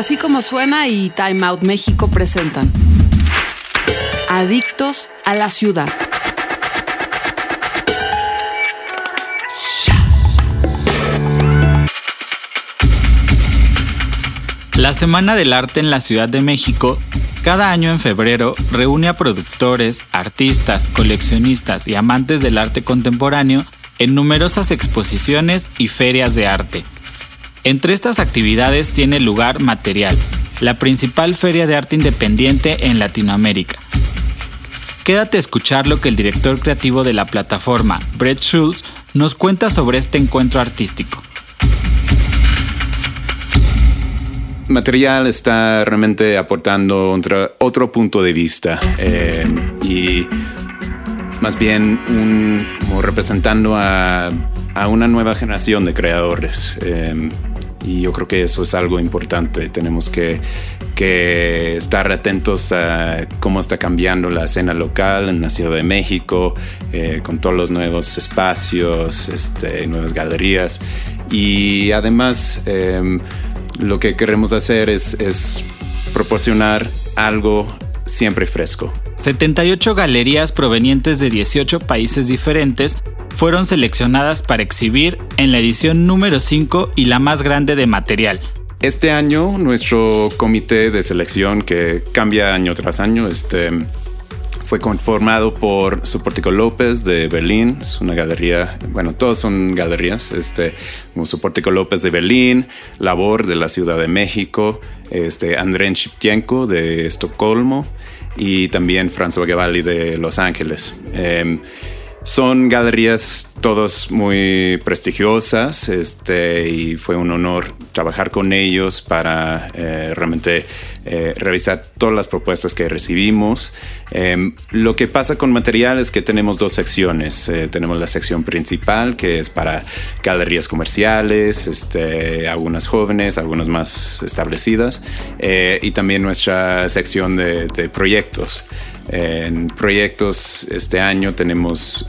Así como suena y Time Out México presentan Adictos a la Ciudad. La Semana del Arte en la Ciudad de México cada año en febrero reúne a productores, artistas, coleccionistas y amantes del arte contemporáneo en numerosas exposiciones y ferias de arte. Entre estas actividades tiene lugar Material, la principal feria de arte independiente en Latinoamérica. Quédate a escuchar lo que el director creativo de la plataforma, Brett Schultz, nos cuenta sobre este encuentro artístico. Material está realmente aportando otro, punto de vista eh, y más bien como representando a, una nueva generación de creadores. Eh, y yo creo que eso es algo importante. Tenemos que, estar atentos a cómo está cambiando la escena local en la Ciudad de México, eh, con todos los nuevos espacios, este, nuevas galerías. Y además, em, lo que queremos hacer es, es proporcionar algo siempre fresco. 78 galerías provenientes de 18 países diferentes fueron seleccionadas para exhibir en la edición número 5 y la más grande de material. Este año nuestro comité de selección que cambia año tras año este, fue conformado por Soportico López de Berlín, es una galería, bueno, todos son galerías, este, Soportico López de Berlín, Labor de la Ciudad de México, este, Andrén Shipchenko de Estocolmo y también François Gavalli de Los Ángeles. Em, son galerías todas muy prestigiosas este, y fue un honor trabajar con ellos para eh, realmente eh, revisar todas las propuestas que recibimos. Em, lo que pasa con material es que tenemos dos secciones. Eh, tenemos la sección principal que es para galerías comerciales, este, algunas jóvenes, algunas más establecidas y también nuestra sección de, de proyectos. En proyectos este año tenemos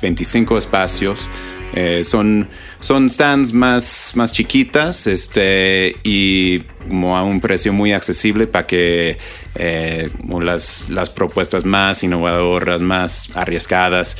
25 eh, espacios. Eh, son, son stands más, más chiquitas este, y a un precio muy accesible para que eh, las, las, propuestas más innovadoras, más arriesgadas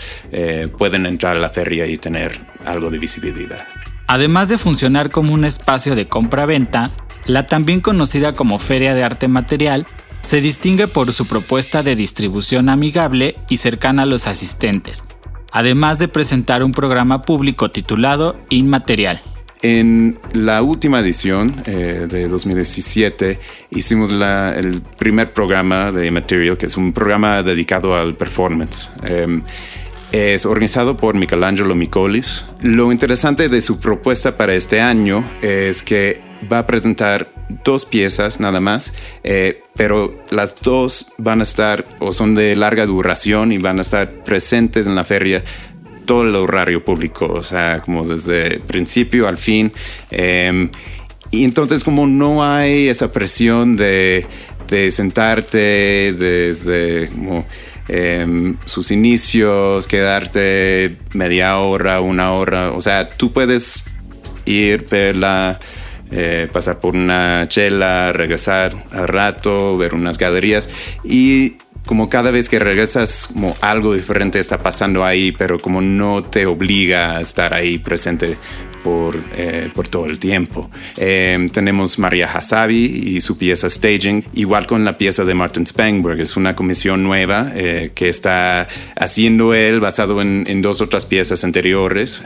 pueden entrar a la feria y tener algo de visibilidad. Además de funcionar como un espacio de compra-venta, la también conocida como Feria de Arte Material se distingue por su propuesta de distribución amigable y cercana a los asistentes, además de presentar un programa público titulado Inmaterial. En la última edición eh, de 2017 hicimos el primer programa de Inmaterial, que es un programa dedicado al performance. Em, es organizado por Michelangelo Micolis. Lo interesante de su propuesta para este año es que va a presentar dos piezas nada más, eh, pero las dos van a estar o son de larga duración y van a estar presentes en la feria todo el horario público, o sea, como desde principio al fin. Em, y entonces como no hay esa presión de, de sentarte desde em, sus inicios, quedarte media hora, una hora, o sea, tú puedes ir, verla eh, pasar por una chela, regresar al rato, ver unas galerías y como cada vez que regresas, como algo diferente está pasando ahí, pero como no te obliga a estar ahí presente por, eh, por todo el tiempo. Em, tenemos María Hasabi y su pieza Staging, igual con la pieza de Martin Spangberg. Es una comisión nueva eh, que está haciendo él basado en, en dos otras piezas anteriores.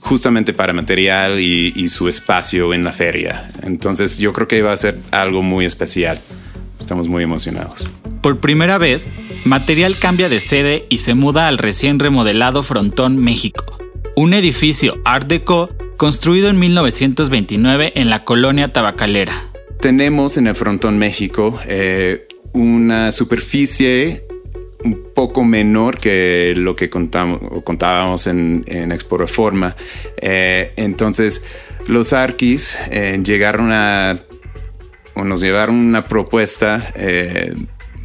Justamente para material y, su espacio en la feria. Entonces yo creo que va a ser algo muy especial. Estamos muy emocionados. Por primera vez, Material cambia de sede y se muda al recién remodelado Frontón México, un edificio Art Deco construido en 1929 en la colonia tabacalera. tenemos en el Frontón México eh, una superficie un poco menor que lo que contamos, contábamos en, en Expo Reforma. Eh, entonces, los Arquis eh, llegaron a, o nos llevaron una propuesta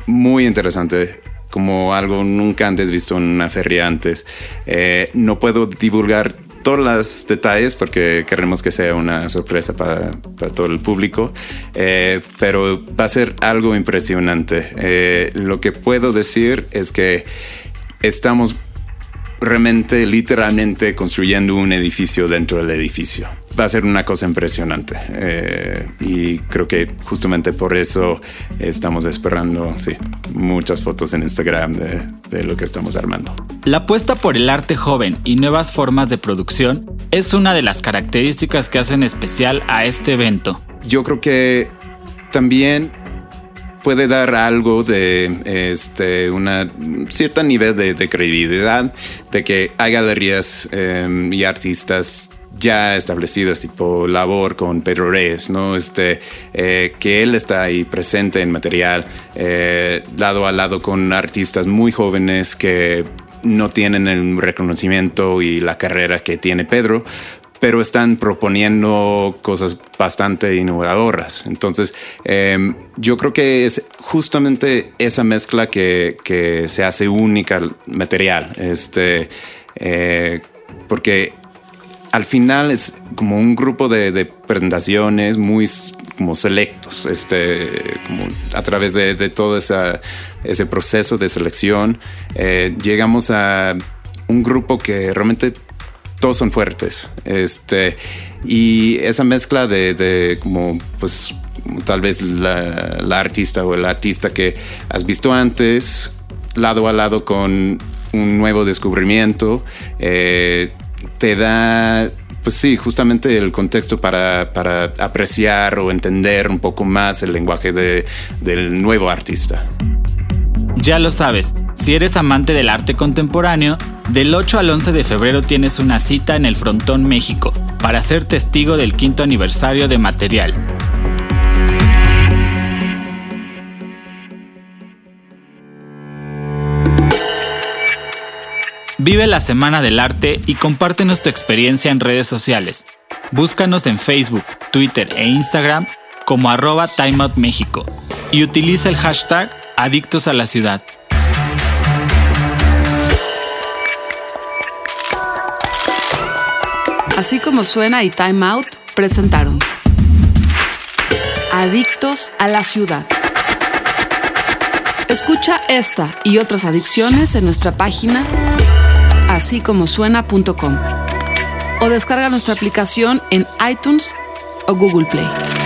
muy interesante como algo nunca antes visto en una feria antes. no puedo divulgar todos los detalles porque queremos que sea una sorpresa para, todo el público, eh, pero va a ser algo impresionante. Eh, lo que puedo decir es que estamos realmente, literalmente construyendo un edificio dentro del edificio. Va a ser una cosa impresionante eh, y creo que justamente por eso estamos esperando, sí, muchas fotos en Instagram de, de lo que estamos armando. La apuesta por el arte joven y nuevas formas de producción es una de las características que hacen especial a este evento. Yo creo que también puede dar algo de este, una cierta nivel de, credibilidad de que hay galerías em, y artistas ya establecidas, tipo labor con Pedro Reyes, ¿no? Este, eh, que él está ahí presente en material, eh, lado a lado con artistas muy jóvenes que no tienen el reconocimiento y la carrera que tiene Pedro, pero están proponiendo cosas bastante innovadoras. Entonces, em, yo creo que es justamente esa mezcla que, se hace única al material. Este, eh, porque al final es como un grupo de, presentaciones muy como selectos, este, a través de, todo ese proceso de selección, eh, llegamos a un grupo que realmente todos son fuertes. Este, y esa mezcla de, como, pues, tal vez la, artista o el artista que has visto antes, lado a lado con un nuevo descubrimiento, eh, te da, pues sí, justamente el contexto para, apreciar o entender un poco más el lenguaje del nuevo artista. Ya lo sabes, si eres amante del arte contemporáneo, del 8 al 11 de febrero tienes una cita en el Frontón México para ser testigo del quinto aniversario de Material. Vive la Semana del Arte y compártenos tu experiencia en redes sociales. Búscanos en Facebook, Twitter e Instagram como arroba timeoutmexico y utiliza el hashtag Adictos a la Ciudad. Así como suena y Time Out presentaron Adictos a la Ciudad. Escucha esta y otras adicciones en nuestra página así como suena.com o descarga nuestra aplicación en iTunes o Google Play.